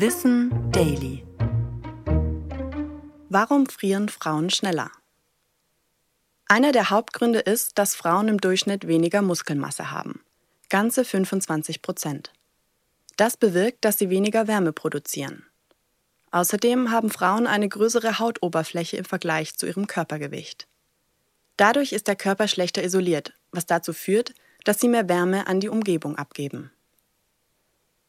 Wissen Daily. Warum frieren Frauen schneller? Einer der Hauptgründe ist, dass Frauen im Durchschnitt weniger Muskelmasse haben. Ganze 25 Prozent. Das bewirkt, dass sie weniger Wärme produzieren. Außerdem haben Frauen eine größere Hautoberfläche im Vergleich zu ihrem Körpergewicht. Dadurch ist der Körper schlechter isoliert, was dazu führt, dass sie mehr Wärme an die Umgebung abgeben.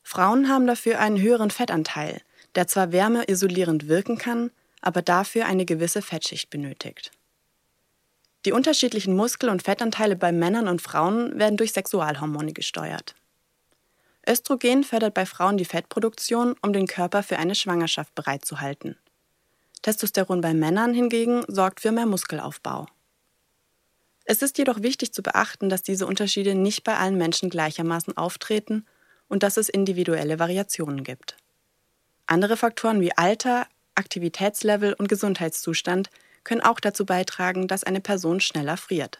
Frauen haben dafür einen höheren Fettanteil, der zwar wärmeisolierend wirken kann, aber dafür eine gewisse Fettschicht benötigt. Die unterschiedlichen Muskel- und Fettanteile bei Männern und Frauen werden durch Sexualhormone gesteuert. Östrogen fördert bei Frauen die Fettproduktion, um den Körper für eine Schwangerschaft bereitzuhalten. Testosteron bei Männern hingegen sorgt für mehr Muskelaufbau. Es ist jedoch wichtig zu beachten, dass diese Unterschiede nicht bei allen Menschen gleichermaßen auftreten und dass es individuelle Variationen gibt. Andere Faktoren wie Alter, Aktivitätslevel und Gesundheitszustand können auch dazu beitragen, dass eine Person schneller friert.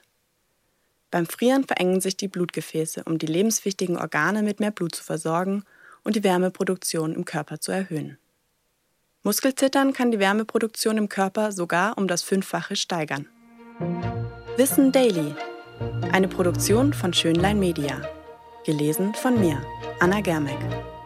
Beim Frieren verengen sich die Blutgefäße, um die lebenswichtigen Organe mit mehr Blut zu versorgen und die Wärmeproduktion im Körper zu erhöhen. Muskelzittern kann die Wärmeproduktion im Körper sogar um das Fünffache steigern. Wissen Daily. Eine Produktion von Schönlein Media. Gelesen von mir, Anna Germeck.